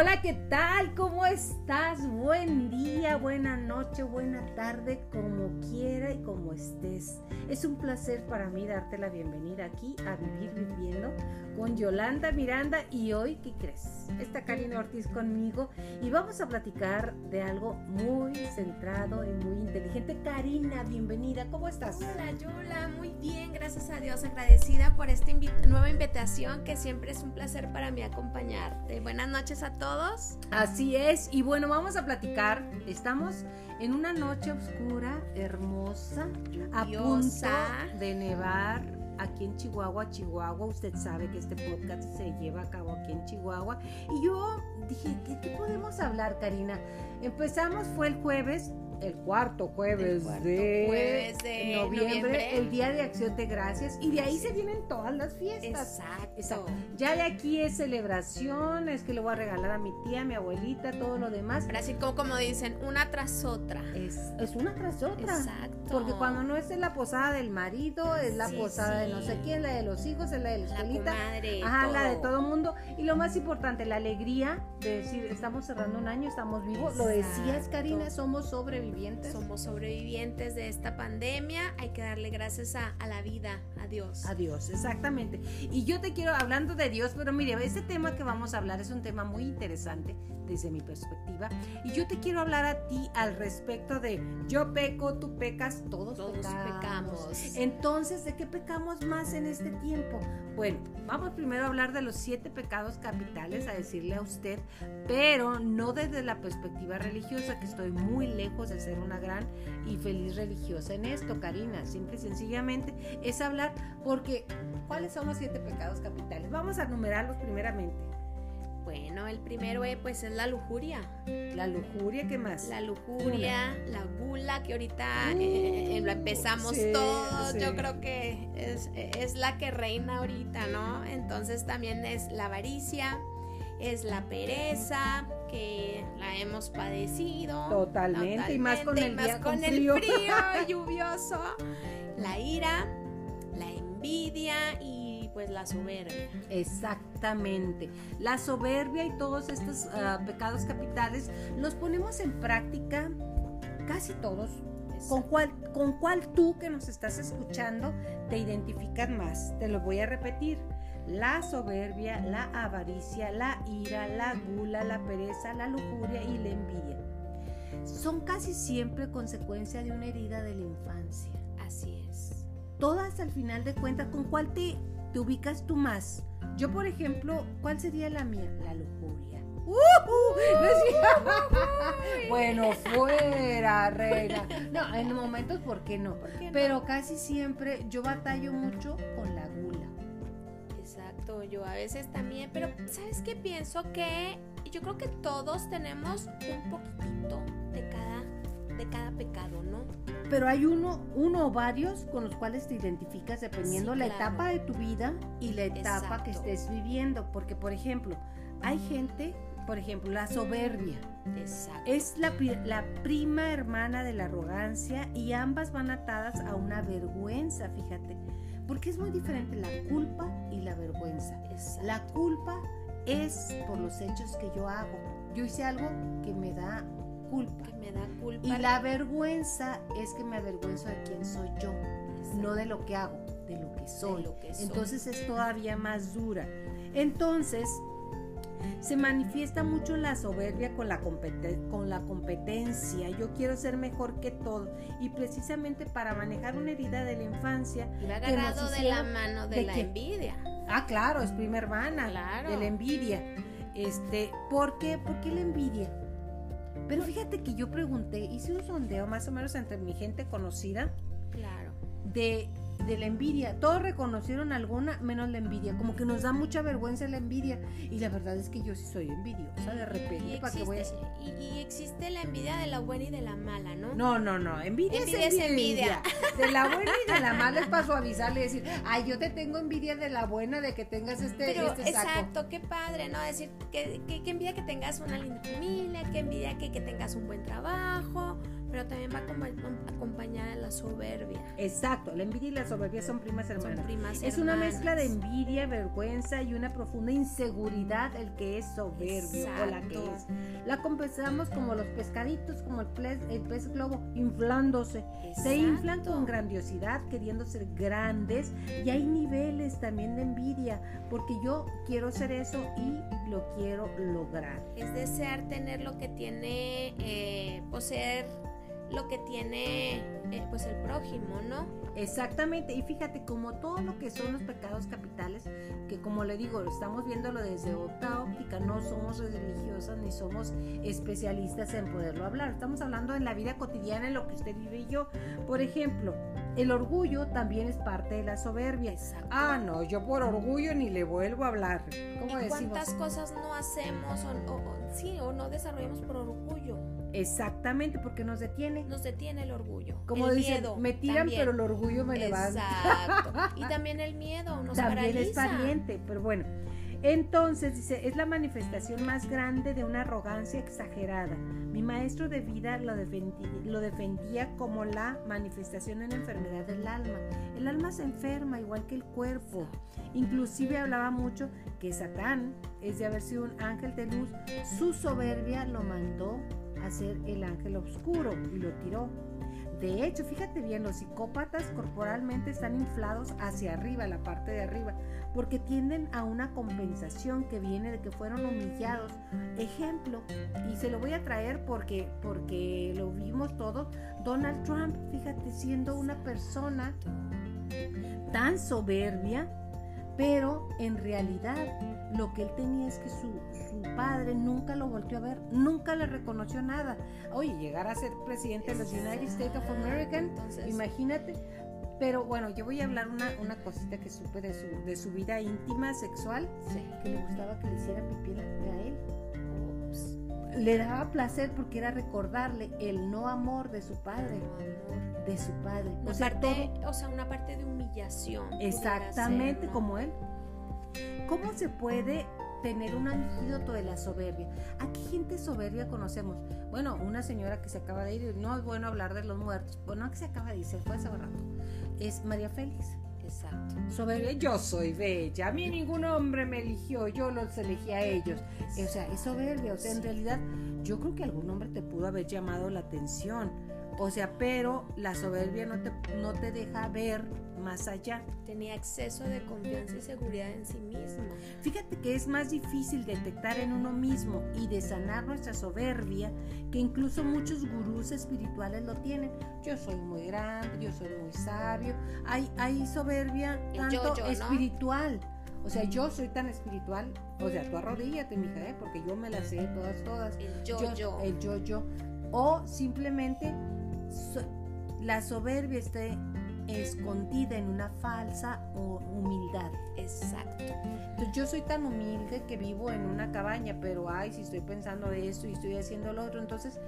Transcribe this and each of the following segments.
Hola, ¿qué tal? ¿Cómo estás? Buen día, buena noche, buena tarde, como quiera y como estés. Es un placer para mí darte la bienvenida aquí a Vivir Viviendo con Yolanda Miranda y hoy, ¿qué crees? Está Karina Ortiz conmigo y vamos a platicar de algo muy centrado y muy inteligente. Karina, bienvenida, ¿cómo estás? Hola, Yola, muy bien, gracias a Dios, agradecida por esta nueva invitación que siempre es un placer para mí acompañarte. Buenas noches a todos. Así es, y bueno, vamos a platicar. Estamos en una noche oscura, hermosa, a punto de nevar aquí en Chihuahua, Chihuahua. Usted sabe que este podcast se lleva a cabo aquí en Chihuahua. Y yo dije, ¿qué, podemos hablar, Karina? Empezamos, fue el jueves, el cuarto jueves, de, noviembre, el Día de Acción de Gracias, y de ahí se vienen todas las fiestas. Exacto. Ya de aquí es celebración, es que le voy a regalar a mi tía, a mi abuelita, todo lo demás. Pero así como, como dicen, una tras otra. Es, es una tras otra. Exacto. Porque cuando no es en la posada del marido, es la posada de no sé quién, la de los hijos, es la de la escuelita. Ajá, la de todo mundo. Y lo más importante, la alegría de decir, estamos cerrando un año, estamos vivos. Lo decías, Karina, somos sobrevivientes. Somos sobrevivientes de esta pandemia. Hay que darle gracias a, a la vida, a Dios. A Dios, exactamente. Y yo te quiero, hablando de Dios, pero mire, este tema que vamos a hablar es un tema muy interesante desde mi perspectiva. Y yo te quiero hablar a ti al respecto de yo peco, tú pecas, todos, pecamos. Entonces, ¿de qué pecamos más en este tiempo? Bueno, vamos primero a hablar de los siete pecados capitales, a decirle a usted, pero no desde la perspectiva religiosa, que estoy muy lejos de ser una gran y feliz religiosa en esto, Karina. Simple y sencillamente es hablar porque, ¿cuáles son los siete pecados capitales? Vamos a numerarlos primeramente. Bueno, el primero eh, pues es la lujuria. La lujuria, ¿qué más? La lujuria, la gula, que ahorita eh, eh, lo empezamos todos. Yo creo que es, la que reina ahorita, ¿no? Entonces también es la avaricia, es la pereza, que la hemos padecido. Totalmente, y más con el, más con el frío lluvioso. La ira, la envidia y pues la soberbia. Exactamente. La soberbia y todos estos ah, pecados capitales los ponemos en práctica casi todos. ¿Con cuál, ¿Con cuál tú que nos estás escuchando te identificas más? Te lo voy a repetir. La soberbia, la avaricia, la ira, la gula, la pereza, la lujuria y la envidia. Son casi siempre consecuencia de una herida de la infancia. Así es. Todas al final de cuentas, ¿con cuál te te ubicas tú más. Yo, por ejemplo, ¿cuál sería la mía? La lujuria. bueno, fuera, reina. No, en momentos, ¿por qué no? Pero casi siempre yo batallo mucho con la gula. Exacto, yo a veces también, pero ¿sabes qué pienso? Que yo creo que todos tenemos un poquitito de cada, de cada pecado, ¿no? Pero hay uno, uno o varios con los cuales te identificas dependiendo la etapa de tu vida y la etapa que estés viviendo. Porque, por ejemplo, hay gente, por ejemplo, la soberbia. Es la, la prima hermana de la arrogancia y ambas van atadas a una vergüenza, fíjate. Porque es muy diferente la culpa y la vergüenza. La culpa es por los hechos que yo hago. Yo hice algo que me da culpa. Que me da culpa. Y la vergüenza es que me avergüenzo de quién soy yo, no de lo que hago, de lo que soy. Entonces es todavía más dura. Entonces, se manifiesta mucho la soberbia con la, con la competencia. Yo quiero ser mejor que todo. Y precisamente para manejar una herida de la infancia. Y agarrado de la mano de, la envidia. Ah, claro, es prima hermana de la envidia. Este, ¿Por qué? ¿Por qué la envidia? Pero fíjate que yo pregunté, hice un sondeo más o menos entre mi gente conocida. Claro. De de la envidia. Todos reconocieron alguna, menos la envidia. Como que nos da mucha vergüenza la envidia. Y la verdad es que yo sí soy envidiosa de repente. ¿para voy a... y, existe la envidia de la buena y de la mala, ¿no? No, no, no. Envidia, es, envidia. De la buena y de la mala es para suavizarle y decir, ay, yo te tengo envidia de la buena de que tengas este, Pero, este saco. Exacto, qué padre, ¿no? Decir, que, que, envidia que tengas una linda familia, que envidia que, que tengas un buen trabajo Pero también va a acompañar a la soberbia. Exacto, la envidia y la soberbia son primas hermanas. Son primas es una mezcla de envidia, vergüenza y una profunda inseguridad el que es soberbio o la que es. La compensamos como los pescaditos, como el pez, el pez globo, inflándose. Se inflan con grandiosidad, queriendo ser grandes y hay niveles también de envidia, porque yo quiero ser eso y lo quiero lograr. Es desear tener lo que tiene, eh, poseer lo que tiene eh, pues el prójimo, ¿no? Exactamente, y fíjate, como todo lo que son los pecados capitales, que como le digo, estamos viéndolo desde otra óptica, no somos religiosas ni somos especialistas en poderlo hablar, estamos hablando en la vida cotidiana, en lo que usted vive y yo. Por ejemplo, el orgullo también es parte de la soberbia. Ah, no, yo por orgullo ni le vuelvo a hablar. ¿Cómo ¿Cuántas cosas no hacemos o, sí, o no desarrollamos por orgullo? Exactamente, porque nos detiene. Nos detiene el orgullo. Como el miedo, me tiran, pero el orgullo me levanta. Exacto. Y también el miedo nos también es pariente, pero bueno. Entonces dice, es la manifestación más grande de una arrogancia exagerada. Mi maestro de vida lo, lo defendía como la manifestación en enfermedad del alma. El alma se enferma igual que el cuerpo. Inclusive hablaba mucho que Satán, es de haber sido un ángel de luz, su soberbia lo mandó a ser el ángel oscuro y lo tiró. De hecho, fíjate bien, los psicópatas corporalmente están inflados hacia arriba, la parte de arriba, porque tienden a una compensación que viene de que fueron humillados. Ejemplo, y se lo voy a traer porque, porque lo vimos todos, Donald Trump, fíjate, siendo una persona tan soberbia, pero en realidad lo que él tenía es que su, padre nunca lo volvió a ver, nunca le reconoció nada. Oye, llegar a ser presidente de los United States of America, imagínate. Pero bueno, yo voy a hablar una, una cosita que supe de su, de su vida íntima, sexual, que le gustaba que le hiciera pipí a él. Le daba placer porque era recordarle el no amor de su padre. De su padre. o, sea, o sea, una parte de humillación. Exactamente como él. ¿Cómo se puede tener un antídoto de la soberbia? ¿A qué gente soberbia conocemos? Bueno, una señora que se acaba de ir, no es bueno hablar de los muertos, bueno, que se acaba de ir, se fue hace rato, es María Félix. Exacto. Soberbia, yo soy bella, a mí ningún hombre me eligió, yo los elegí a ellos. O sea, es soberbia, o sea, en realidad yo creo que algún hombre te pudo haber llamado la atención o sea, pero la soberbia no te, no te deja ver más allá. Tenía exceso de confianza y seguridad en sí mismo. Fíjate que es más difícil detectar en uno mismo y de sanar nuestra soberbia que incluso muchos gurús espirituales lo tienen. Yo soy muy grande, yo soy muy sabio. Hay, hay soberbia tanto espiritual. O sea, yo soy tan espiritual. O sea, tú arrodíllate, mija, ¿eh? porque yo me las sé todas, todas. El yo, yo. El yo, yo. O simplemente la soberbia está escondida en una falsa humildad. Exacto. Entonces yo soy tan humilde que vivo en una cabaña, pero ay, si estoy pensando de esto y estoy haciendo lo otro, entonces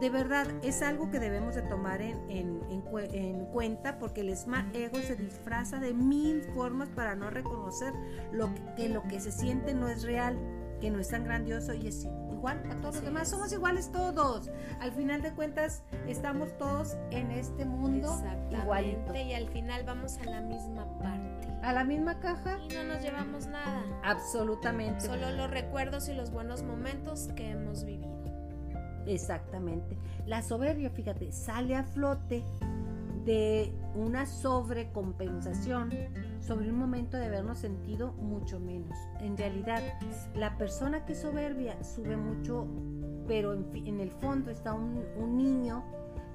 de verdad es algo que debemos de tomar en, en, cuenta porque el smart ego se disfraza de mil formas para no reconocer lo que lo que se siente no es real, que no es tan grandioso y es igual a todos los demás. Somos iguales todos. Al final de cuentas, estamos todos en este mundo igualito. Y al final vamos a la misma parte. A la misma caja. Y no nos llevamos nada. Absolutamente. Solo los recuerdos y los buenos momentos que hemos vivido. Exactamente. La soberbia, fíjate, sale a flote de una sobrecompensación sobre un momento de habernos sentido mucho menos. En realidad, la persona que es soberbia sube mucho, pero en, el fondo está un, niño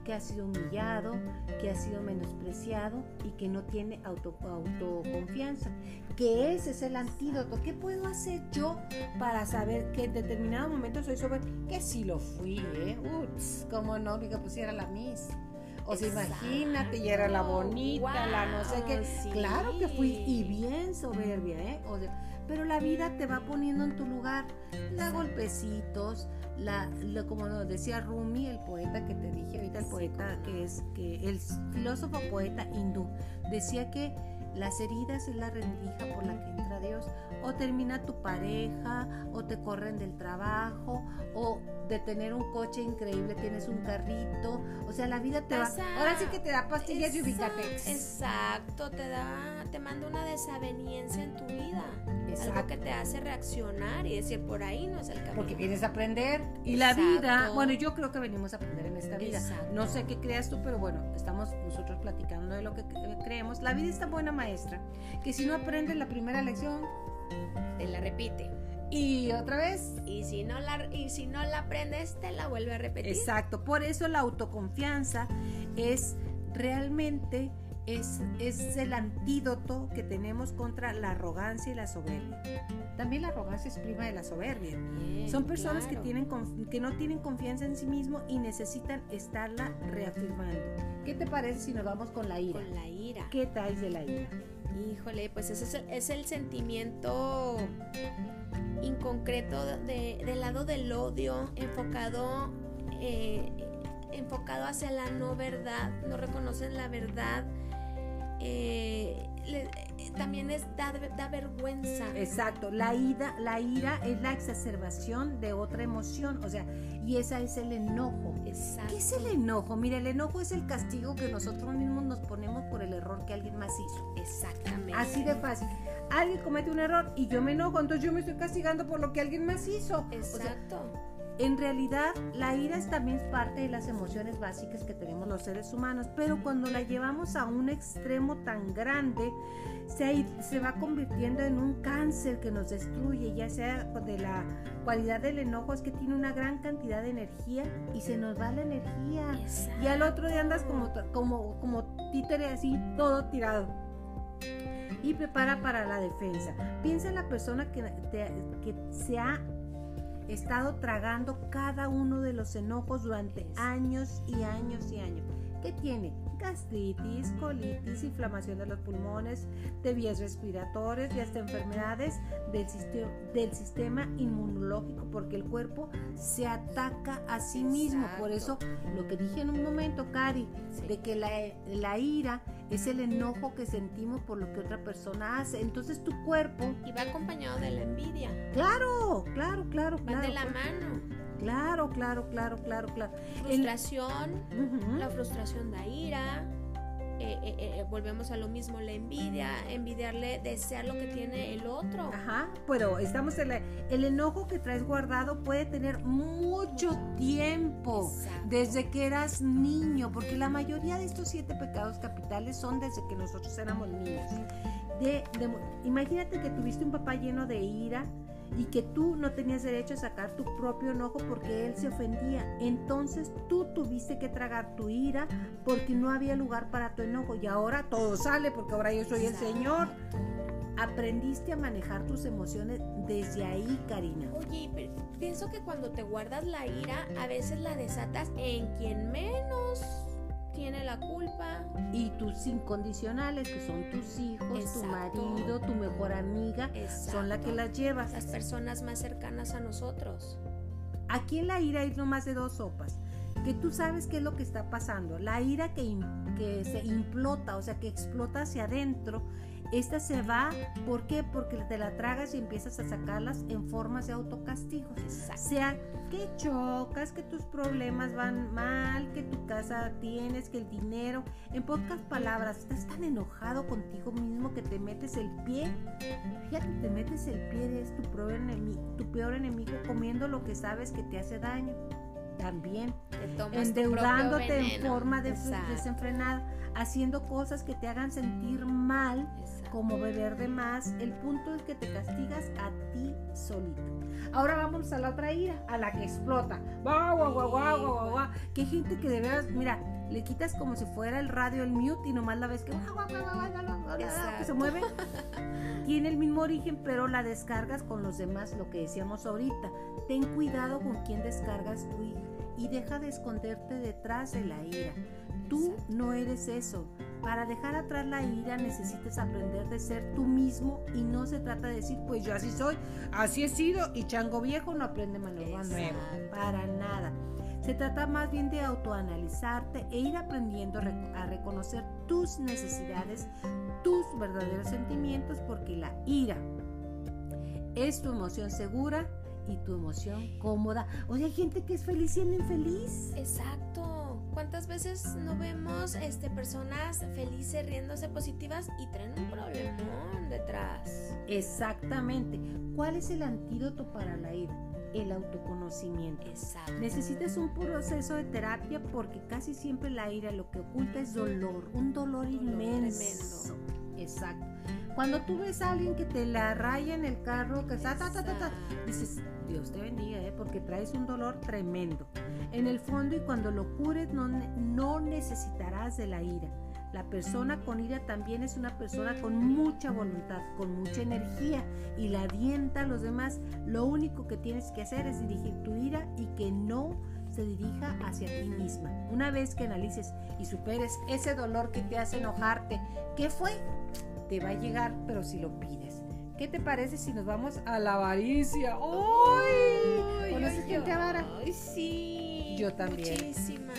que ha sido humillado, que ha sido menospreciado y que no tiene auto, autoconfianza. Que ese es el antídoto. ¿Qué puedo hacer yo para saber que en determinado momento soy soberbia? Que sí lo fui, ¿eh? Ups, ¿cómo no? Diga, pues era la Miss. O sea, imagínate, y era la bonita, la no sé qué. Claro que fui y bien soberbia, ¿eh? pero la vida te va poniendo en tu lugar. La golpecitos, la, como decía Rumi, el poeta que te dije ahorita, el poeta que es que el filósofo poeta hindú, decía que las heridas es la rendija por la que entra Dios. o termina tu pareja, o te corren del trabajo, o de tener un coche increíble tienes un carrito. O sea, la vida te va. Ahora sí que te da pastillas y ubicatex. Exacto, te da, te manda una desaveniencia en tu vida. Algo que te hace reaccionar y decir por ahí no es el camino. Porque vienes a aprender. Y la vida, bueno, yo creo que venimos a aprender en esta vida. No sé qué creas tú, pero bueno, estamos nosotros platicando de lo que creemos. La vida es tan buena maestra que si no aprendes la primera lección, te la repite. Y otra vez. Y si no la, y si no la aprendes, te la vuelve a repetir. Exacto. Por eso la autoconfianza es realmente es, es, el antídoto que tenemos contra la arrogancia y la soberbia. También la arrogancia es prima de la soberbia. Son personas que, tienen, que no tienen confianza en sí mismo y necesitan estarla reafirmando. ¿Qué te parece si nos vamos con la ira? Con la ira. ¿Qué traes de la ira? Híjole, pues ese es el, es el sentimiento inconcreto de, del lado del odio, enfocado, eh, enfocado hacia la no verdad, no reconocen la verdad. Eh, también es da, da, vergüenza. Exacto, la ira, la ira es la exacerbación de otra emoción, o sea, y esa es el enojo. Exacto. ¿Qué es el enojo? Mira, el enojo es el castigo que nosotros mismos nos ponemos por el error que alguien más hizo. Exactamente. Así de fácil. Alguien comete un error y yo me enojo, entonces yo me estoy castigando por lo que alguien más hizo. Exacto. En realidad, la ira es también parte de las emociones básicas que tenemos los seres humanos, pero cuando la llevamos a un extremo tan grande, se, se va convirtiendo en un cáncer que nos destruye, ya sea de la cualidad del enojo, es que tiene una gran cantidad de energía y se nos va la energía. Y al otro día andas como, como, como títere así, todo tirado y prepara para la defensa. Piensa en la persona que, que se ha estado tragando cada uno de los enojos durante años y años y años. ¿Qué tiene? Gastritis, colitis, inflamación de los pulmones, de vías respiratorias y hasta enfermedades del, sistema, del sistema inmunológico, porque el cuerpo se ataca a sí mismo. Por eso, lo que dije en un momento, Cari, de que la, la ira es el enojo que sentimos por lo que otra persona hace. Entonces tu cuerpo... Y va acompañado de la envidia. Claro, claro, claro. Va de la mano. Claro, claro, claro, claro, claro. Frustración, la frustración da ira. Eh, eh, eh, volvemos a lo mismo, la envidia, envidiarle, desear lo que tiene el otro. Ajá, pero estamos en la, el enojo que traes guardado puede tener mucho tiempo, desde que eras niño, porque la mayoría de estos siete pecados capitales son desde que nosotros éramos niños. de, imagínate que tuviste un papá lleno de ira, y que tú no tenías derecho a sacar tu propio enojo porque él se ofendía. Entonces tú tuviste que tragar tu ira porque no había lugar para tu enojo y ahora todo sale porque ahora yo soy el Señor. Aprendiste a manejar tus emociones desde ahí, Karina. Oye, pienso que cuando te guardas la ira, a veces la desatas en quien menos tiene la culpa. Y tus incondicionales, que son tus hijos, tu marido, tu mejor amiga, son las que las llevas. Las personas más cercanas a nosotros. Aquí en la ira hay no más de dos sopas. Que tú sabes qué es lo que está pasando. La ira que, que se implota, o sea, que explota hacia adentro, esta se va, ¿por qué? Porque te la tragas y empiezas a sacarlas en formas de autocastigos. Sea que chocas, que tus problemas van mal, que tu casa tienes, que el dinero. En pocas palabras, estás tan enojado contigo mismo que te metes el pie. Fíjate, te metes el pie, eres tu peor enemigo, tu peor enemigo comiendo lo que sabes que te hace daño también endeudándote en forma de desenfrenada, haciendo cosas que te hagan sentir mal, como beber de más. El punto es que te castigas a ti solito. Ahora vamos a la otra ira, a la que explota. ¡Guau, guau, guau, guau, guau, guau! Qué gente que de veras, mira, le quitas como si fuera el radio el mute y nomás la ves que, que se mueve. Tiene el mismo origen, pero la descargas con los demás, lo que decíamos ahorita. Ten cuidado con quién descargas tu hija y deja de esconderte detrás de la ira. Tú no eres eso. Para dejar atrás la ira necesitas aprender de ser tú mismo y no se trata de decir, pues yo así soy, así he sido y chango viejo no aprende malogro nuevo. Para nada. Se trata más bien de autoanalizarte e ir aprendiendo a reconocer tus necesidades, tus verdaderos sentimientos, porque la ira es tu emoción segura y tu emoción cómoda. Oye, hay gente que es feliz siendo infeliz. Exacto. ¿Cuántas veces no vemos este, personas felices, riéndose positivas y traen un problemón detrás? Exactamente. ¿Cuál es el antídoto para la ira? El autoconocimiento. Exacto. Necesitas un proceso de terapia porque casi siempre la ira lo que oculta es dolor, un dolor, inmenso. Exacto. Cuando tú ves a alguien que te la raya en el carro, que está, ta, ta, ta, ta, dices, Dios te bendiga, ¿eh? porque traes un dolor tremendo. En el fondo y cuando lo cures no, no necesitarás de la ira. La persona con ira también es una persona con mucha voluntad, con mucha energía y la avienta a los demás. Lo único que tienes que hacer es dirigir tu ira y que no se dirija hacia ti misma. Una vez que analices y superes ese dolor que te hace enojarte, ¿qué fue? Te va a llegar, pero si lo pides. ¿Qué te parece si nos vamos a la avaricia? ¡Ay! ¿Conoces gente avara? Ay, sí. Yo también. Muchísima,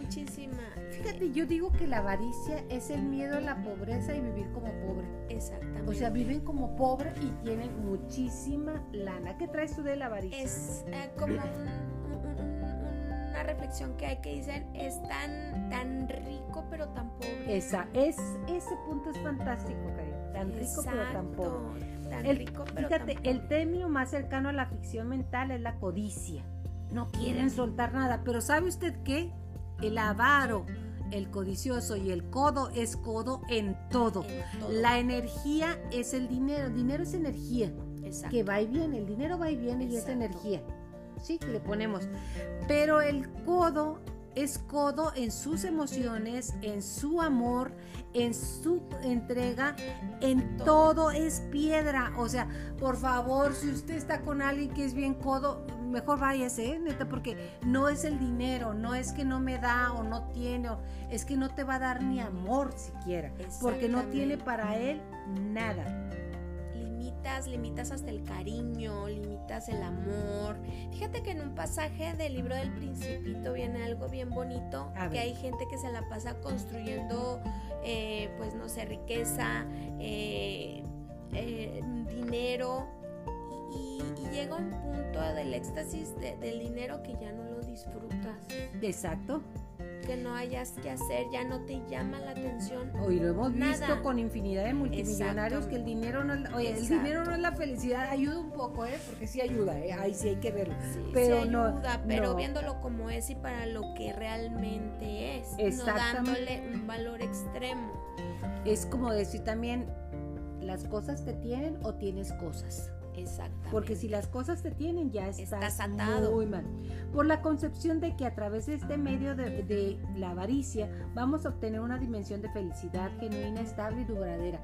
muchísima. Fíjate, yo digo que la avaricia es el miedo a la pobreza y vivir como pobre. Exactamente. O sea, viven como pobre y tienen muchísima lana. ¿Qué traes tú de la avaricia? Es eh, como un- reflexión que hay que dicen, es tan, tan rico pero tan pobre. Esa, es, ese punto es fantástico, Cari. Tan rico pero tan pobre. Exacto, Tan El- rico pero fíjate, tan el pobre. término más cercano a la ficción mental es la codicia. No quieren soltar nada, pero ¿sabe usted qué? El avaro, el codicioso y el codo es codo en todo. En todo. La energía es el dinero, el dinero es energía, Exacto. que va y viene, el dinero va y viene y es Exacto. energía. Sí, le ponemos. Pero el codo es codo en sus emociones, en su amor, en su entrega, en Todo. es piedra. O sea, por favor, si usted está con alguien que es bien codo, mejor váyase, ¿eh? neta, porque no es el dinero, no es que no me da o no tiene, o- es que no te va a dar ni amor siquiera, porque no tiene para él nada. Limitas, limitas hasta el cariño, limitas el amor. Fíjate que en un pasaje del libro del Principito viene algo bien bonito, que hay gente que se la pasa construyendo, eh, pues no sé, riqueza, eh, eh, dinero, y, y llega un punto del éxtasis de- del dinero que ya no lo disfrutas, Exacto. Que no hayas que hacer, ya no te llama la atención. Hoy lo hemos Nada. visto con infinidad de multimillonarios Exacto. que el dinero no es la- oye, el dinero no es la felicidad, ayuda un poco, ¿eh? Porque sí ayuda, ¿eh? Ahí sí hay que verlo. Sí, pero sí no, ayuda, pero no. viéndolo como es y para lo que realmente es, no dándole un valor extremo. Es como decir también las cosas te tienen o tienes cosas. Exactamente. Porque si las cosas te tienen, ya estás, Estás atado. muy mal. Por la concepción de que a través de este medio de, de la avaricia vamos a obtener una dimensión de felicidad genuina, estable y duradera.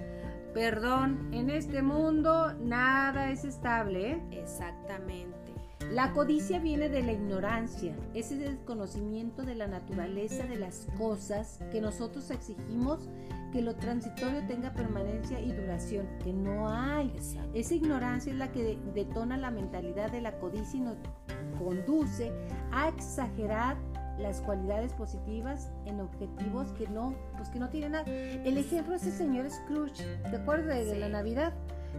Perdón, en este mundo nada es estable, ¿eh? Exactamente. La codicia viene de la ignorancia, ese desconocimiento de la naturaleza de las cosas que nosotros exigimos que lo transitorio tenga permanencia y duración, que no hay. Exacto. Esa ignorancia es la que de- detona la mentalidad de la codicia y nos conduce a exagerar las cualidades positivas en objetivos que no, pues que no tienen nada. El ejemplo es el señor Scrooge, ¿te acuerdas de, de la Sí. Navidad?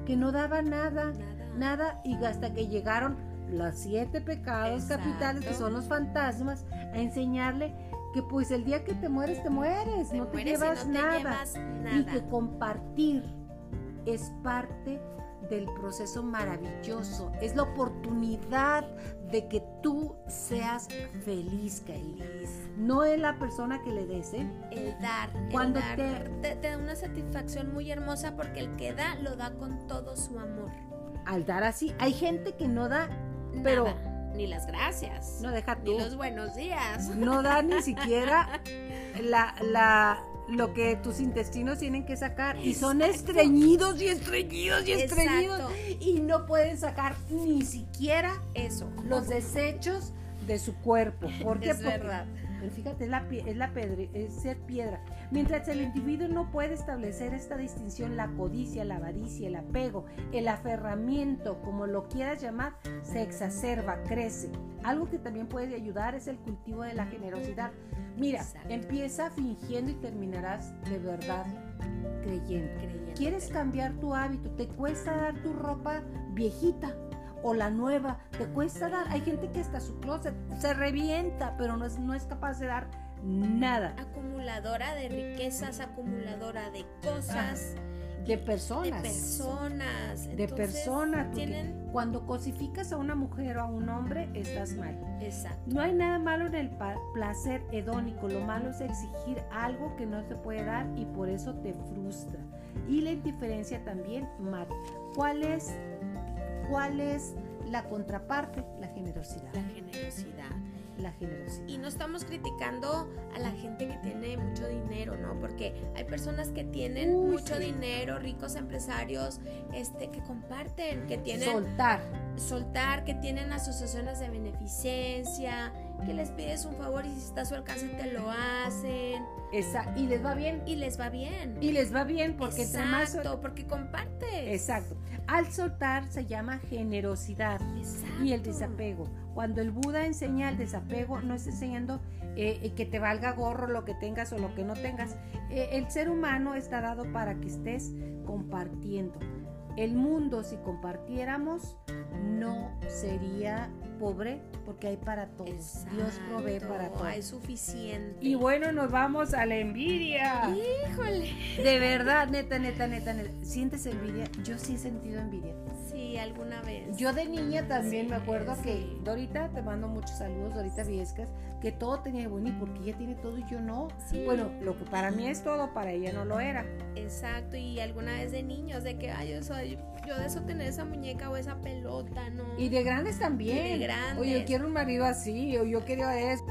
Que no daba nada, Nada. nada, y hasta que llegaron los siete pecados Exacto. capitales, que son los fantasmas, a enseñarle que pues el día que te mueres, te mueres, Te no te mueres llevas no te nada llevas y que compartir es parte del proceso maravilloso, es la oportunidad de que tú seas feliz, Kairi. No es la persona que le des, ¿eh? El dar, Cuando el dar te- te... te da una satisfacción muy hermosa porque el que da lo da con todo su amor. Al dar así, hay gente que no da, pero Nada, ni las gracias, no deja tú, ni los buenos días. no da ni siquiera la, la, lo que tus intestinos tienen que sacar y son estreñidos y estreñidos y estreñidos Exacto. y no pueden sacar ni siquiera Eso. los desechos de su cuerpo. ¿Por qué? Es Porque, verdad. Fíjate, es, la, es, la pedre- es ser piedra. Mientras el individuo no puede establecer esta distinción, la codicia, la avaricia, el apego, el aferramiento, como lo quieras llamar, se exacerba, crece. Algo que también puede ayudar es el cultivo de la generosidad. Mira, Exacto. empieza fingiendo y terminarás de verdad creyendo. Quieres cambiar tu hábito, te cuesta dar tu ropa viejita o la nueva, te cuesta dar. Hay gente que hasta su closet se revienta, pero no es, no es capaz de dar nada. Acumuladora de riquezas, acumuladora de cosas. de personas. De personas. de personas. Tienen... Cuando cosificas a una mujer o a un hombre, estás mal. Exacto. No hay nada malo en el placer hedónico. Lo malo es exigir algo que no te puede dar y por eso te frustra. Y la indiferencia también mata. ¿Cuál es ¿Cuál es la contraparte? La generosidad. La generosidad. La generosidad. Y no estamos criticando a la gente que tiene mucho dinero, ¿no? Porque hay personas que tienen mucho dinero, ricos empresarios, este, que comparten, que tienen... Soltar. Soltar, que tienen asociaciones de beneficencia, que les pides un favor y si está a su alcance te lo hacen. Esa, y les va bien. Y les va bien. Y les va bien porque Exacto, porque Exacto. Al soltar se llama generosidad Exacto. y el desapego. Cuando el Buda enseña el desapego, no está enseñando eh, eh, que te valga gorro lo que tengas o lo que no tengas. Eh, el ser humano está dado para que estés compartiendo. El mundo, si compartiéramos, no sería pobre porque hay para todos. Dios provee para todos. Hay suficiente. Y bueno, nos vamos a la envidia. Híjole. De verdad, neta, neta, neta, neta. ¿Sientes envidia? Yo sí he sentido envidia. Sí, alguna vez. Yo de niña también me acuerdo que Dorita, te mando muchos saludos, Dorita Viescas, que todo tenía bueno y porque ella tiene todo y yo no. Bueno, lo que para mí es todo, para ella no lo era. Exacto, y alguna vez de niños, de que, ay, yo soy, yo de eso tener esa muñeca o esa pelota, ¿no? Y de grandes también. de grandes. Oye, yo quiero un marido así, o yo quiero eso.